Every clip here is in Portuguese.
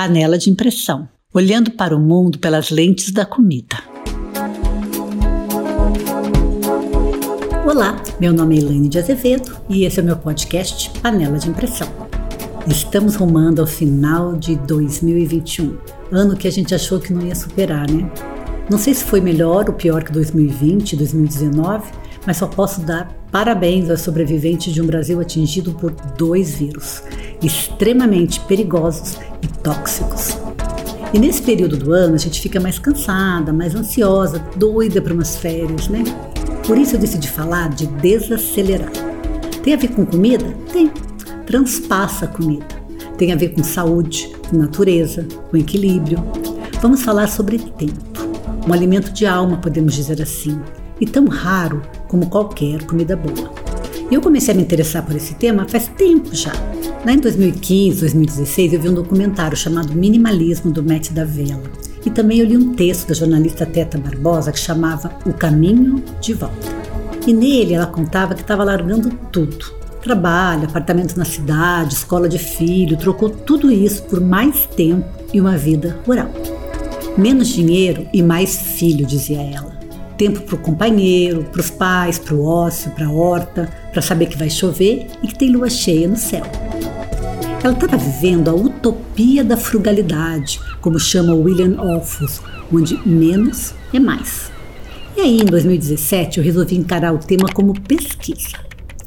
Panela de Impressão Olhando para o mundo pelas lentes da comida. Olá, meu nome é Elaine de Azevedo e esse é o meu podcast Panela de Impressão. Estamos rumando ao final de 2021, ano que a gente achou que não ia superar, né? Não sei se foi melhor ou pior que 2020, 2019, mas só posso dar parabéns aos sobreviventes de um Brasil atingido por dois vírus extremamente perigosos e tóxicos. E nesse período do ano a gente fica mais cansada, mais ansiosa, doida para umas férias, né? Por isso eu decidi falar de desacelerar. Tem a ver com comida? Tem. Transpassa a comida. Tem a ver com saúde, com natureza, com equilíbrio. Vamos falar sobre tempo. Um alimento de alma, podemos dizer assim, e tão raro como qualquer comida boa. Eu comecei a me interessar por esse tema faz tempo já. Lá em 2015, 2016, eu vi um documentário chamado Minimalismo do Matt Davella. E também eu li um texto da jornalista Teta Barbosa que chamava O Caminho de Volta. E nele ela contava que estava largando tudo. Trabalho, apartamento na cidade, escola de filho, trocou tudo isso por mais tempo e uma vida rural. Menos dinheiro e mais filho, dizia ela tempo para o companheiro, para os pais, para o ócio, para a horta, para saber que vai chover e que tem lua cheia no céu. Ela estava vivendo a utopia da frugalidade, como chama William Orfus, onde menos é mais. E aí, em 2017, eu resolvi encarar o tema como pesquisa.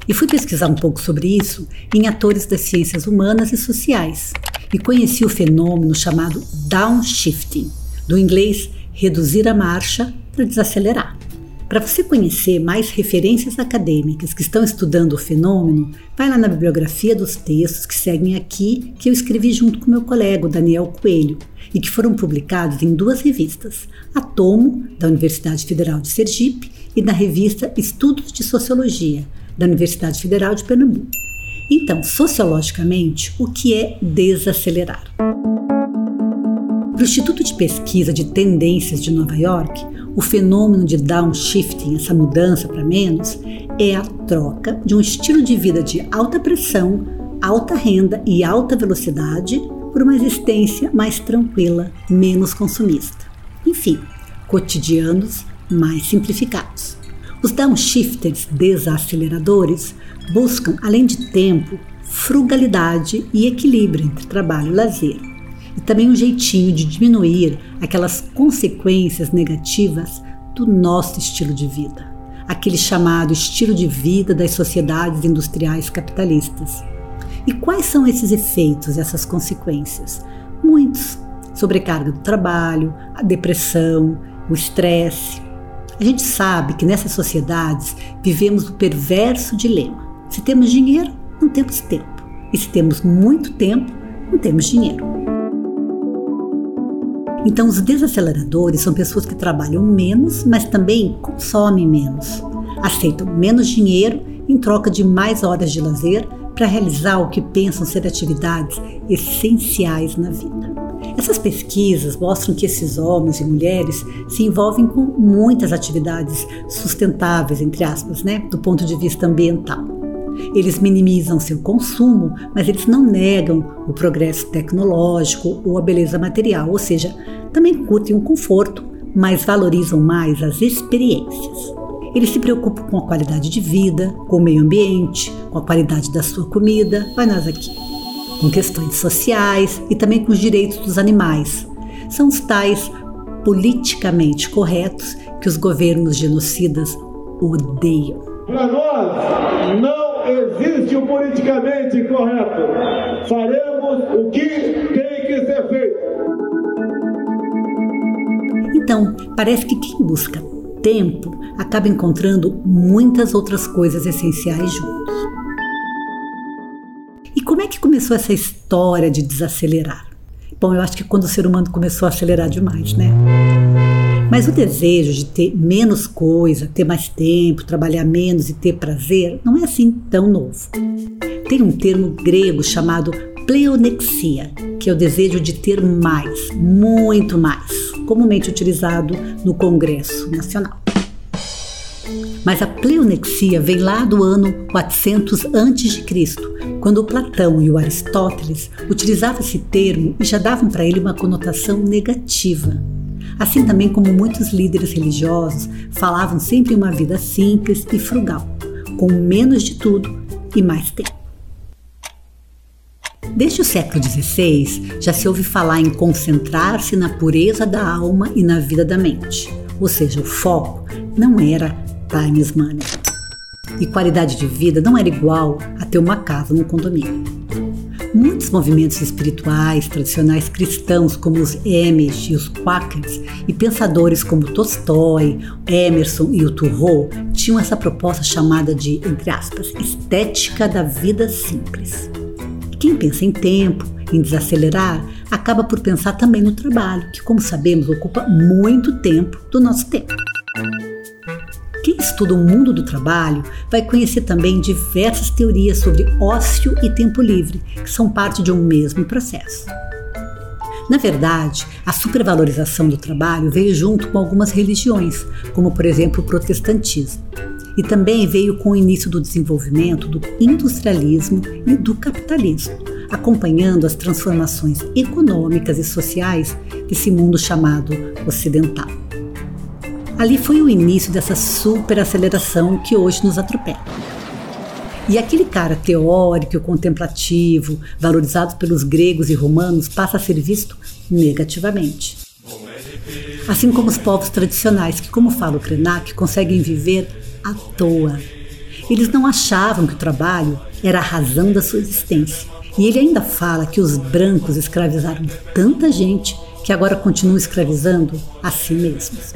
E fui pesquisar um pouco sobre isso em atores das ciências humanas e sociais. E conheci o fenômeno chamado downshifting, do inglês reduzir a marcha para desacelerar. Para você conhecer mais referências acadêmicas que estão estudando o fenômeno, vai lá na bibliografia dos textos que seguem aqui, que eu escrevi junto com meu colega Daniel Coelho, e que foram publicados em duas revistas, a Tomo, da Universidade Federal de Sergipe, e na revista Estudos de Sociologia, da Universidade Federal de Pernambuco. Então, sociologicamente, o que é desacelerar? Para o Instituto de Pesquisa de Tendências de Nova York, o fenômeno de downshifting, essa mudança para menos, é a troca de um estilo de vida de alta pressão, alta renda e alta velocidade por uma existência mais tranquila, menos consumista. Enfim, cotidianos mais simplificados. Os downshifters desaceleradores buscam, além de tempo, frugalidade e equilíbrio entre trabalho e lazer e também um jeitinho de diminuir aquelas consequências negativas do nosso estilo de vida, aquele chamado estilo de vida das sociedades industriais capitalistas. E quais são esses efeitos, essas consequências? Muitos. Sobrecarga do trabalho, a depressão, o estresse. A gente sabe que nessas sociedades vivemos o perverso dilema. Se temos dinheiro, não temos tempo. E se temos muito tempo, não temos dinheiro. Então, os desaceleradores são pessoas que trabalham menos, mas também consomem menos. Aceitam menos dinheiro em troca de mais horas de lazer para realizar o que pensam ser atividades essenciais na vida. Essas pesquisas mostram que esses homens e mulheres se envolvem com muitas atividades sustentáveis, entre aspas, né, do ponto de vista ambiental. Eles minimizam seu consumo, mas eles não negam o progresso tecnológico ou a beleza material, ou seja, também curtem o conforto, mas valorizam mais as experiências. Eles se preocupam com a qualidade de vida, com o meio ambiente, com a qualidade da sua comida, vai nós aqui, com questões sociais e também com os direitos dos animais. São os tais politicamente corretos que os governos genocidas odeiam. Para nós, não existe o politicamente correto. Faremos o que tem que ser feito. Então, parece que quem busca tempo acaba encontrando muitas outras coisas essenciais juntos. E como é que começou essa história de desacelerar? Bom, eu acho que quando o ser humano começou a acelerar demais, né? Mas o desejo de ter menos coisa, ter mais tempo, trabalhar menos e ter prazer não é assim tão novo. Tem um termo grego chamado pleonexia, que é o desejo de ter mais, muito mais, comumente utilizado no Congresso Nacional. Mas a pleonexia vem lá do ano 400 a.C., quando Platão e o Aristóteles utilizavam esse termo e já davam para ele uma conotação negativa. Assim também como muitos líderes religiosos falavam sempre em uma vida simples e frugal, com menos de tudo e mais tempo. Desde o século XVI, já se ouve falar em concentrar-se na pureza da alma e na vida da mente. Ou seja, o foco não era time money. E qualidade de vida não era igual a ter uma casa no condomínio. Muitos movimentos espirituais tradicionais cristãos, como os Amish e os Quakers, e pensadores como Tolstói, Emerson e o Thoreau, tinham essa proposta chamada de, entre aspas, estética da vida simples. Quem pensa em tempo, em desacelerar, acaba por pensar também no trabalho, que, como sabemos, ocupa muito tempo do nosso tempo. Quem estuda o mundo do trabalho vai conhecer também diversas teorias sobre ócio e tempo livre, que são parte de um mesmo processo. Na verdade, a supervalorização do trabalho veio junto com algumas religiões, como por exemplo o protestantismo e também veio com o início do desenvolvimento do industrialismo e do capitalismo, acompanhando as transformações econômicas e sociais desse mundo chamado ocidental. Ali foi o início dessa superaceleração que hoje nos atropela. E aquele cara teórico, contemplativo, valorizado pelos gregos e romanos, passa a ser visto negativamente. Assim como os povos tradicionais, que, como fala o Krenak, conseguem viver à toa. Eles não achavam que o trabalho era a razão da sua existência. E ele ainda fala que os brancos escravizaram tanta gente que agora continuam escravizando a si mesmos.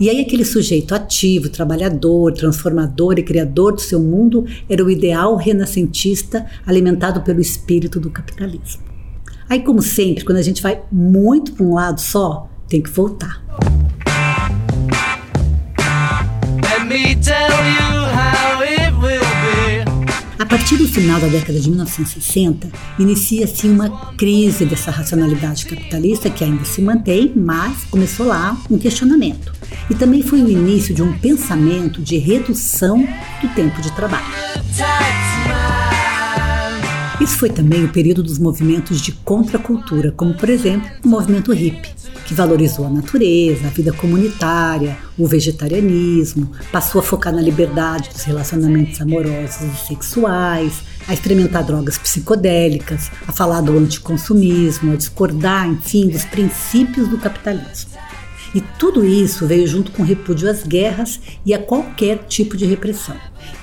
E aí aquele sujeito ativo, trabalhador, transformador e criador do seu mundo era o ideal renascentista alimentado pelo espírito do capitalismo. Aí como sempre, quando a gente vai muito para um lado só, tem que voltar. A partir do final da década de 1960, inicia-se uma crise dessa racionalidade capitalista que ainda se mantém, mas começou lá um questionamento. E também foi o início de um pensamento de redução do tempo de trabalho. Isso foi também o período dos movimentos de contracultura, como por exemplo o movimento hippie que valorizou a natureza, a vida comunitária, o vegetarianismo, passou a focar na liberdade dos relacionamentos amorosos e sexuais, a experimentar drogas psicodélicas, a falar do anticonsumismo, a discordar, enfim, dos princípios do capitalismo. E tudo isso veio junto com repúdio às guerras e a qualquer tipo de repressão.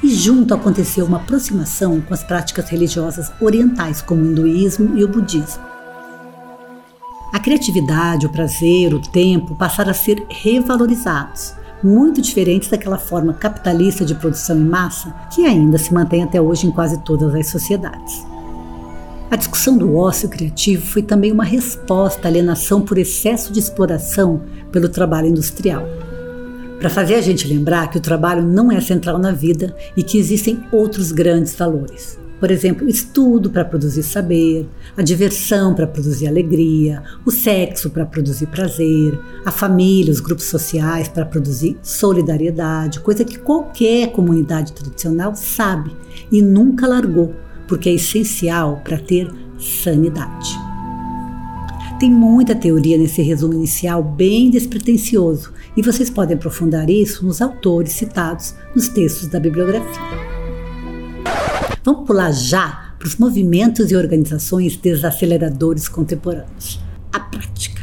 E junto aconteceu uma aproximação com as práticas religiosas orientais, como o hinduísmo e o budismo. A criatividade, o prazer, o tempo passaram a ser revalorizados, muito diferentes daquela forma capitalista de produção em massa que ainda se mantém até hoje em quase todas as sociedades. A discussão do ócio criativo foi também uma resposta à alienação por excesso de exploração pelo trabalho industrial. Para fazer a gente lembrar que o trabalho não é central na vida e que existem outros grandes valores. Por exemplo, estudo para produzir saber, a diversão para produzir alegria, o sexo para produzir prazer, a família, os grupos sociais para produzir solidariedade, coisa que qualquer comunidade tradicional sabe e nunca largou, porque é essencial para ter sanidade. Tem muita teoria nesse resumo inicial bem despretensioso e vocês podem aprofundar isso nos autores citados nos textos da bibliografia. Vamos pular já para os movimentos e organizações desaceleradores contemporâneos. A prática.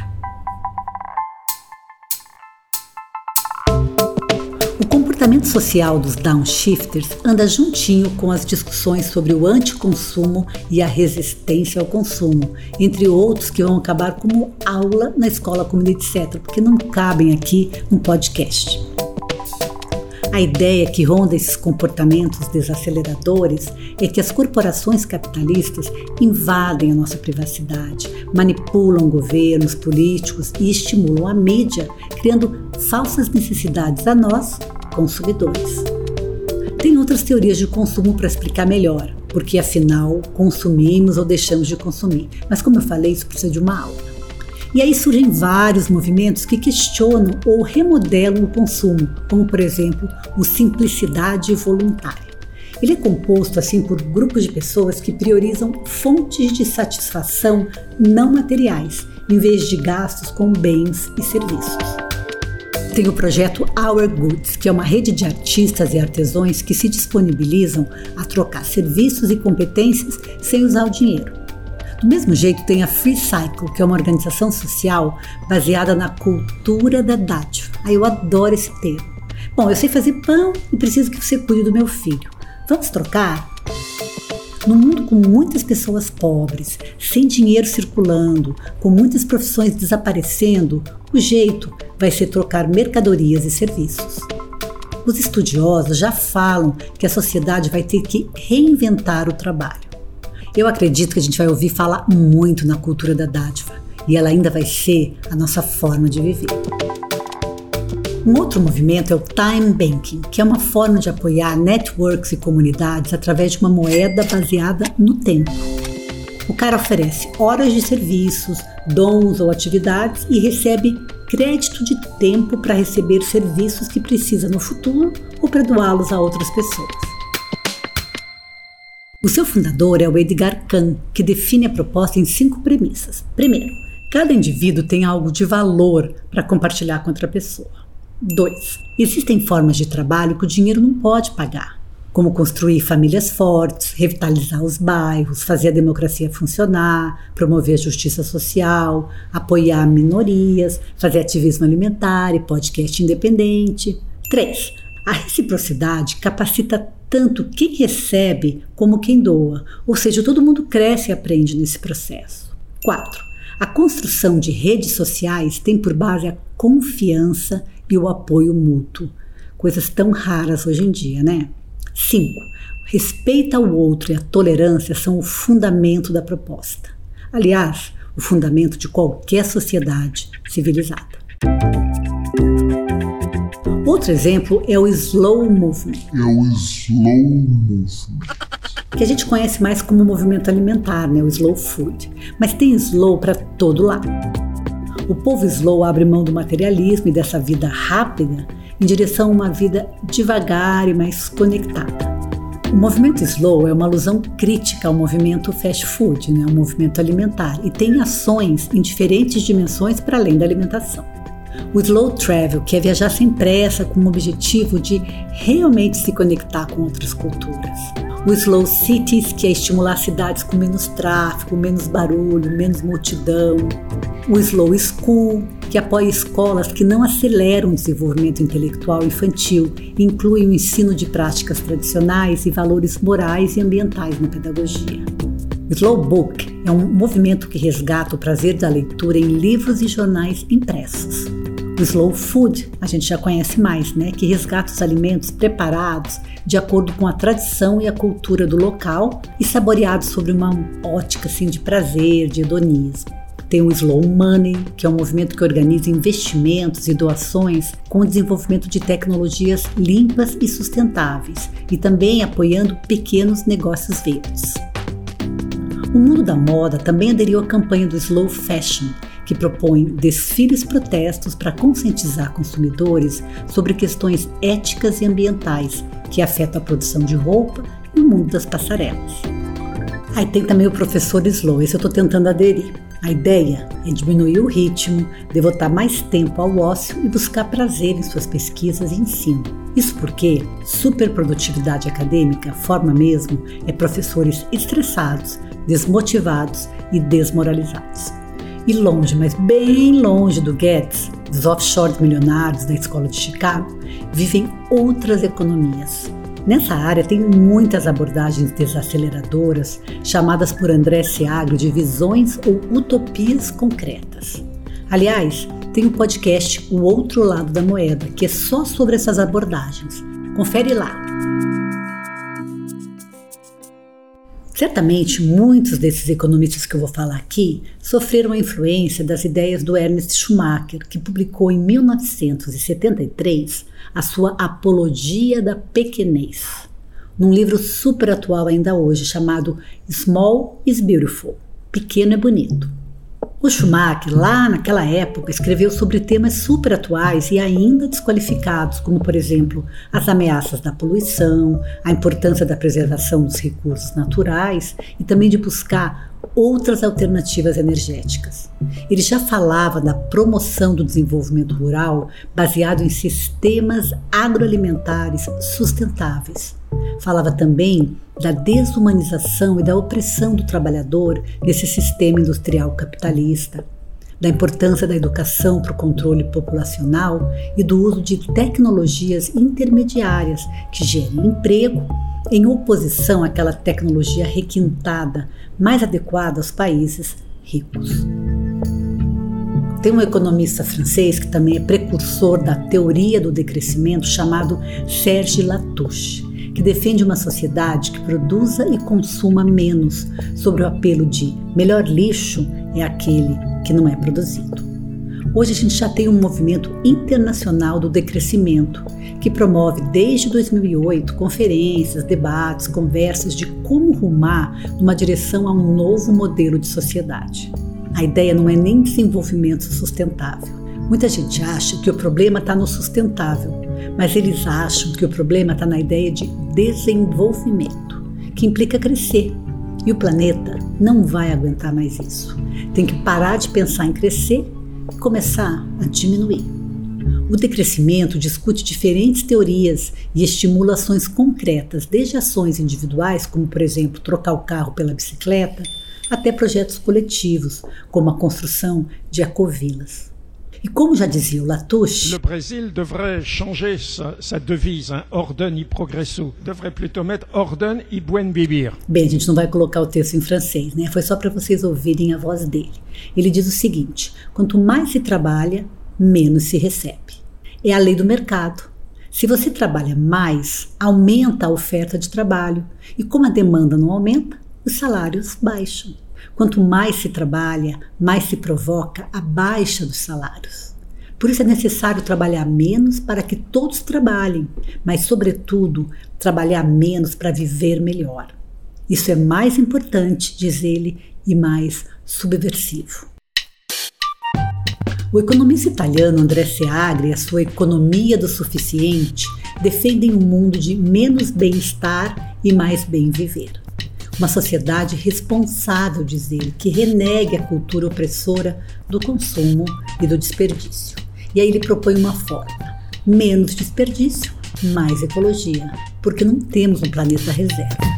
Comportamento social dos downshifters anda juntinho com as discussões sobre o anticonsumo e a resistência ao consumo, entre outros que vão acabar como aula na escola, comida, etc., porque não cabem aqui um podcast. A ideia que ronda esses comportamentos desaceleradores é que as corporações capitalistas invadem a nossa privacidade, manipulam governos, políticos e estimulam a mídia, criando falsas necessidades a nós, consumidores. Tem outras teorias de consumo para explicar melhor, porque afinal consumimos ou deixamos de consumir. Mas como eu falei, isso precisa de uma aula. E aí surgem vários movimentos que questionam ou remodelam o consumo, como por exemplo o simplicidade voluntária. Ele é composto assim por grupos de pessoas que priorizam fontes de satisfação não materiais, em vez de gastos com bens e serviços. Tem o projeto Our Goods, que é uma rede de artistas e artesãos que se disponibilizam a trocar serviços e competências sem usar o dinheiro. Do mesmo jeito, tem a Free Cycle, que é uma organização social baseada na cultura da dádiva. Ah, eu adoro esse termo. Bom, eu sei fazer pão e preciso que você cuide do meu filho. Vamos trocar? No mundo com muitas pessoas pobres, sem dinheiro circulando, com muitas profissões desaparecendo, o jeito vai ser trocar mercadorias e serviços. Os estudiosos já falam que a sociedade vai ter que reinventar o trabalho. Eu acredito que a gente vai ouvir falar muito na cultura da dádiva e ela ainda vai ser a nossa forma de viver. Um outro movimento é o Time Banking, que é uma forma de apoiar networks e comunidades através de uma moeda baseada no tempo. O cara oferece horas de serviços, dons ou atividades e recebe crédito de tempo para receber serviços que precisa no futuro ou para doá-los a outras pessoas. O seu fundador é o Edgar Kahn, que define a proposta em cinco premissas. Primeiro, cada indivíduo tem algo de valor para compartilhar com outra pessoa. 2. Existem formas de trabalho que o dinheiro não pode pagar, como construir famílias fortes, revitalizar os bairros, fazer a democracia funcionar, promover a justiça social, apoiar minorias, fazer ativismo alimentar e podcast independente. 3. A reciprocidade capacita tanto quem recebe como quem doa, ou seja, todo mundo cresce e aprende nesse processo. 4. A construção de redes sociais tem por base a confiança e o apoio mútuo. Coisas tão raras hoje em dia, né? 5. Respeito ao outro e a tolerância são o fundamento da proposta. Aliás, o fundamento de qualquer sociedade civilizada. Outro exemplo é o Slow Movement. É o Slow Movement. Que a gente conhece mais como movimento alimentar, né? o Slow Food. Mas tem slow para todo lado. O povo slow abre mão do materialismo e dessa vida rápida em direção a uma vida devagar e mais conectada. O movimento slow é uma alusão crítica ao movimento fast food, né, o movimento alimentar, e tem ações em diferentes dimensões para além da alimentação. O slow travel, que é viajar sem pressa com o objetivo de realmente se conectar com outras culturas o Slow Cities, que é estimular cidades com menos tráfego, menos barulho, menos multidão, o Slow School, que apoia escolas que não aceleram o desenvolvimento intelectual infantil e incluem o ensino de práticas tradicionais e valores morais e ambientais na pedagogia. O Slow Book é um movimento que resgata o prazer da leitura em livros e jornais impressos. O Slow Food a gente já conhece mais, né? Que resgata os alimentos preparados de acordo com a tradição e a cultura do local e saboreados sobre uma ótica assim, de prazer, de hedonismo. Tem o Slow Money, que é um movimento que organiza investimentos e doações com o desenvolvimento de tecnologias limpas e sustentáveis e também apoiando pequenos negócios verdes. O mundo da moda também aderiu à campanha do Slow Fashion, que propõe desfiles protestos para conscientizar consumidores sobre questões éticas e ambientais que afetam a produção de roupa e o mundo das passarelas. Aí tem também o professor Slow, esse eu estou tentando aderir. A ideia é diminuir o ritmo, devotar mais tempo ao ócio e buscar prazer em suas pesquisas e ensino. Isso porque superprodutividade acadêmica forma mesmo é professores estressados, desmotivados e desmoralizados. E longe, mas bem longe do Guedes, dos offshore milionários da Escola de Chicago, vivem outras economias. Nessa área tem muitas abordagens desaceleradoras, chamadas por André Seagro de visões ou utopias concretas. Aliás, tem o um podcast O Outro Lado da Moeda, que é só sobre essas abordagens. Confere lá. Certamente, muitos desses economistas que eu vou falar aqui sofreram a influência das ideias do Ernest Schumacher, que publicou em 1973 a sua Apologia da Pequenez, num livro super atual ainda hoje chamado Small is Beautiful Pequeno é Bonito. O Schumacher, lá naquela época, escreveu sobre temas super atuais e ainda desqualificados, como, por exemplo, as ameaças da poluição, a importância da preservação dos recursos naturais e também de buscar outras alternativas energéticas. Ele já falava da promoção do desenvolvimento rural baseado em sistemas agroalimentares sustentáveis. Falava também da desumanização e da opressão do trabalhador nesse sistema industrial capitalista, da importância da educação para o controle populacional e do uso de tecnologias intermediárias que gerem emprego em oposição àquela tecnologia requintada mais adequada aos países ricos. Tem um economista francês que também é precursor da teoria do decrescimento chamado Serge Latouche que defende uma sociedade que produza e consuma menos, sobre o apelo de melhor lixo é aquele que não é produzido. Hoje a gente já tem um movimento internacional do decrescimento, que promove desde 2008 conferências, debates, conversas de como rumar numa direção a um novo modelo de sociedade. A ideia não é nem desenvolvimento sustentável. Muita gente acha que o problema está no sustentável, mas eles acham que o problema está na ideia de desenvolvimento, que implica crescer. E o planeta não vai aguentar mais isso. Tem que parar de pensar em crescer e começar a diminuir. O decrescimento discute diferentes teorias e estimula ações concretas, desde ações individuais, como por exemplo trocar o carro pela bicicleta, até projetos coletivos, como a construção de ecovilas. E como já dizia o Latouche, o Brasil deveria changer sa, sa devise, hein? ordem e progresso. Devrait plutôt mettre ordem e buen vivir. Bem, a gente não vai colocar o texto em francês, né? Foi só para vocês ouvirem a voz dele. Ele diz o seguinte: quanto mais se trabalha, menos se recebe. É a lei do mercado. Se você trabalha mais, aumenta a oferta de trabalho. E como a demanda não aumenta, os salários baixam. Quanto mais se trabalha, mais se provoca a baixa dos salários. Por isso é necessário trabalhar menos para que todos trabalhem, mas, sobretudo, trabalhar menos para viver melhor. Isso é mais importante, diz ele, e mais subversivo. O economista italiano André Seagri e a sua economia do suficiente defendem um mundo de menos bem-estar e mais bem viver. Uma sociedade responsável, diz ele, que renegue a cultura opressora do consumo e do desperdício. E aí ele propõe uma forma: menos desperdício, mais ecologia, porque não temos um planeta reserva.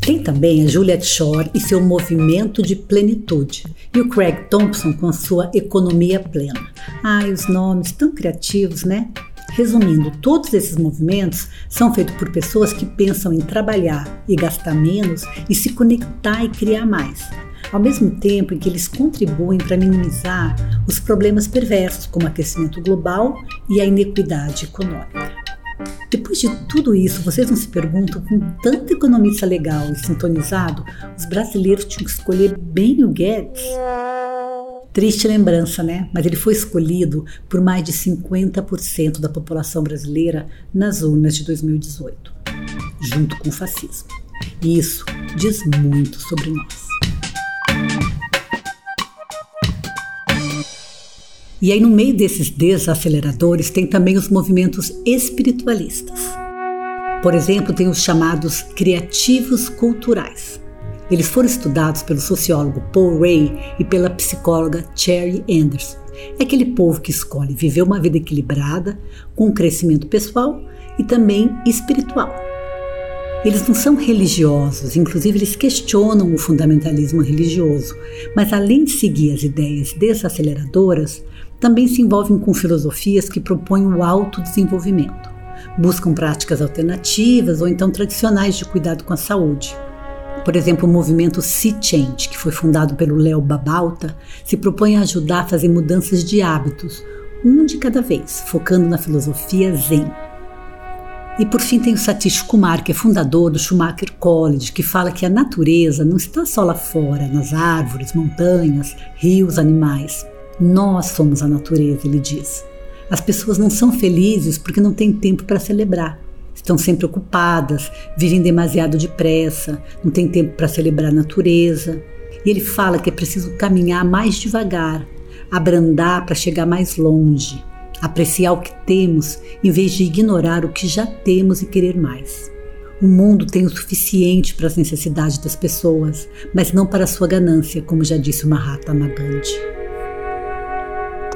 Tem também a Juliet Shore e seu movimento de plenitude, e o Craig Thompson com a sua economia plena. Ai, os nomes tão criativos, né? Resumindo, todos esses movimentos são feitos por pessoas que pensam em trabalhar e gastar menos e se conectar e criar mais, ao mesmo tempo em que eles contribuem para minimizar os problemas perversos como o aquecimento global e a inequidade econômica. Depois de tudo isso, vocês não se perguntam, com tanto economista legal e sintonizado, os brasileiros tinham que escolher bem o Guedes? Triste lembrança, né? Mas ele foi escolhido por mais de 50% da população brasileira nas urnas de 2018, junto com o fascismo. E isso diz muito sobre nós. E aí, no meio desses desaceleradores, tem também os movimentos espiritualistas. Por exemplo, tem os chamados criativos culturais eles foram estudados pelo sociólogo Paul Ray e pela psicóloga Cherry Anderson. É aquele povo que escolhe viver uma vida equilibrada, com crescimento pessoal e também espiritual. Eles não são religiosos, inclusive eles questionam o fundamentalismo religioso, mas além de seguir as ideias desaceleradoras, também se envolvem com filosofias que propõem o autodesenvolvimento. Buscam práticas alternativas ou então tradicionais de cuidado com a saúde. Por exemplo, o movimento Sea Change, que foi fundado pelo Léo Babalta, se propõe a ajudar a fazer mudanças de hábitos, um de cada vez, focando na filosofia Zen. E por fim tem o Satish Kumar, que é fundador do Schumacher College, que fala que a natureza não está só lá fora, nas árvores, montanhas, rios, animais. Nós somos a natureza, ele diz. As pessoas não são felizes porque não têm tempo para celebrar estão sempre ocupadas, vivem demasiado depressa, não têm tempo para celebrar a natureza. E ele fala que é preciso caminhar mais devagar, abrandar para chegar mais longe, apreciar o que temos em vez de ignorar o que já temos e querer mais. O mundo tem o suficiente para as necessidades das pessoas, mas não para a sua ganância, como já disse o Mahatma Gandhi.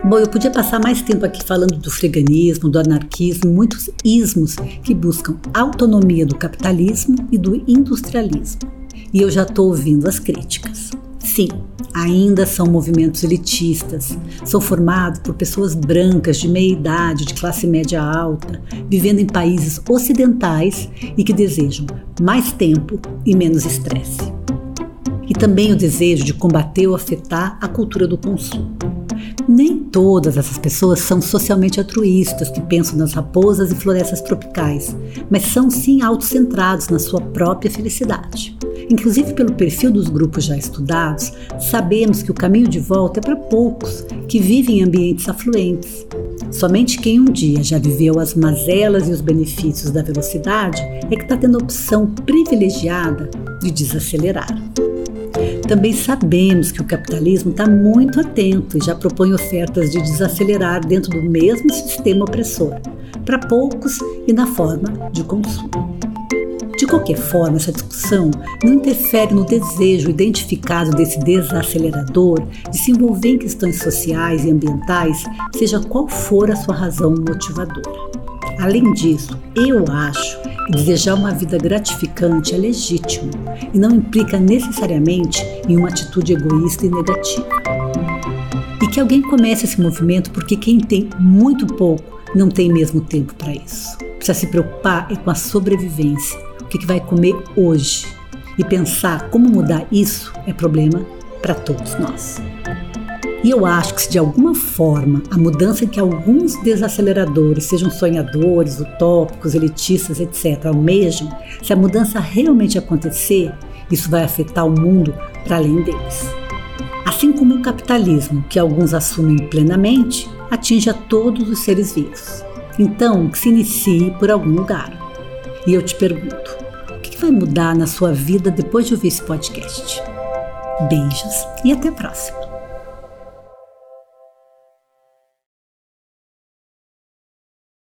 Bom, eu podia passar mais tempo aqui falando do freganismo, do anarquismo, muitos ismos que buscam autonomia do capitalismo e do industrialismo. E eu já estou ouvindo as críticas. Sim, ainda são movimentos elitistas, são formados por pessoas brancas de meia idade, de classe média alta, vivendo em países ocidentais e que desejam mais tempo e menos estresse. E também o desejo de combater ou afetar a cultura do consumo. Nem todas essas pessoas são socialmente altruístas que pensam nas raposas e florestas tropicais, mas são sim autocentrados na sua própria felicidade. Inclusive, pelo perfil dos grupos já estudados, sabemos que o caminho de volta é para poucos que vivem em ambientes afluentes. Somente quem um dia já viveu as mazelas e os benefícios da velocidade é que está tendo a opção privilegiada de desacelerar. Também sabemos que o capitalismo está muito atento e já propõe ofertas de desacelerar dentro do mesmo sistema opressor, para poucos e na forma de consumo. De qualquer forma, essa discussão não interfere no desejo identificado desse desacelerador de se envolver em questões sociais e ambientais, seja qual for a sua razão motivadora. Além disso, eu acho desejar uma vida gratificante é legítimo e não implica necessariamente em uma atitude egoísta e negativa. E que alguém comece esse movimento porque quem tem muito pouco não tem mesmo tempo para isso. Precisa se preocupar é com a sobrevivência, o que vai comer hoje. E pensar como mudar isso é problema para todos nós. E eu acho que se de alguma forma a mudança que alguns desaceleradores, sejam sonhadores, utópicos, elitistas, etc., almejam, se a mudança realmente acontecer, isso vai afetar o mundo para além deles. Assim como o capitalismo, que alguns assumem plenamente, atinge a todos os seres vivos. Então, que se inicie por algum lugar. E eu te pergunto: o que vai mudar na sua vida depois de ouvir esse podcast? Beijos e até a próxima!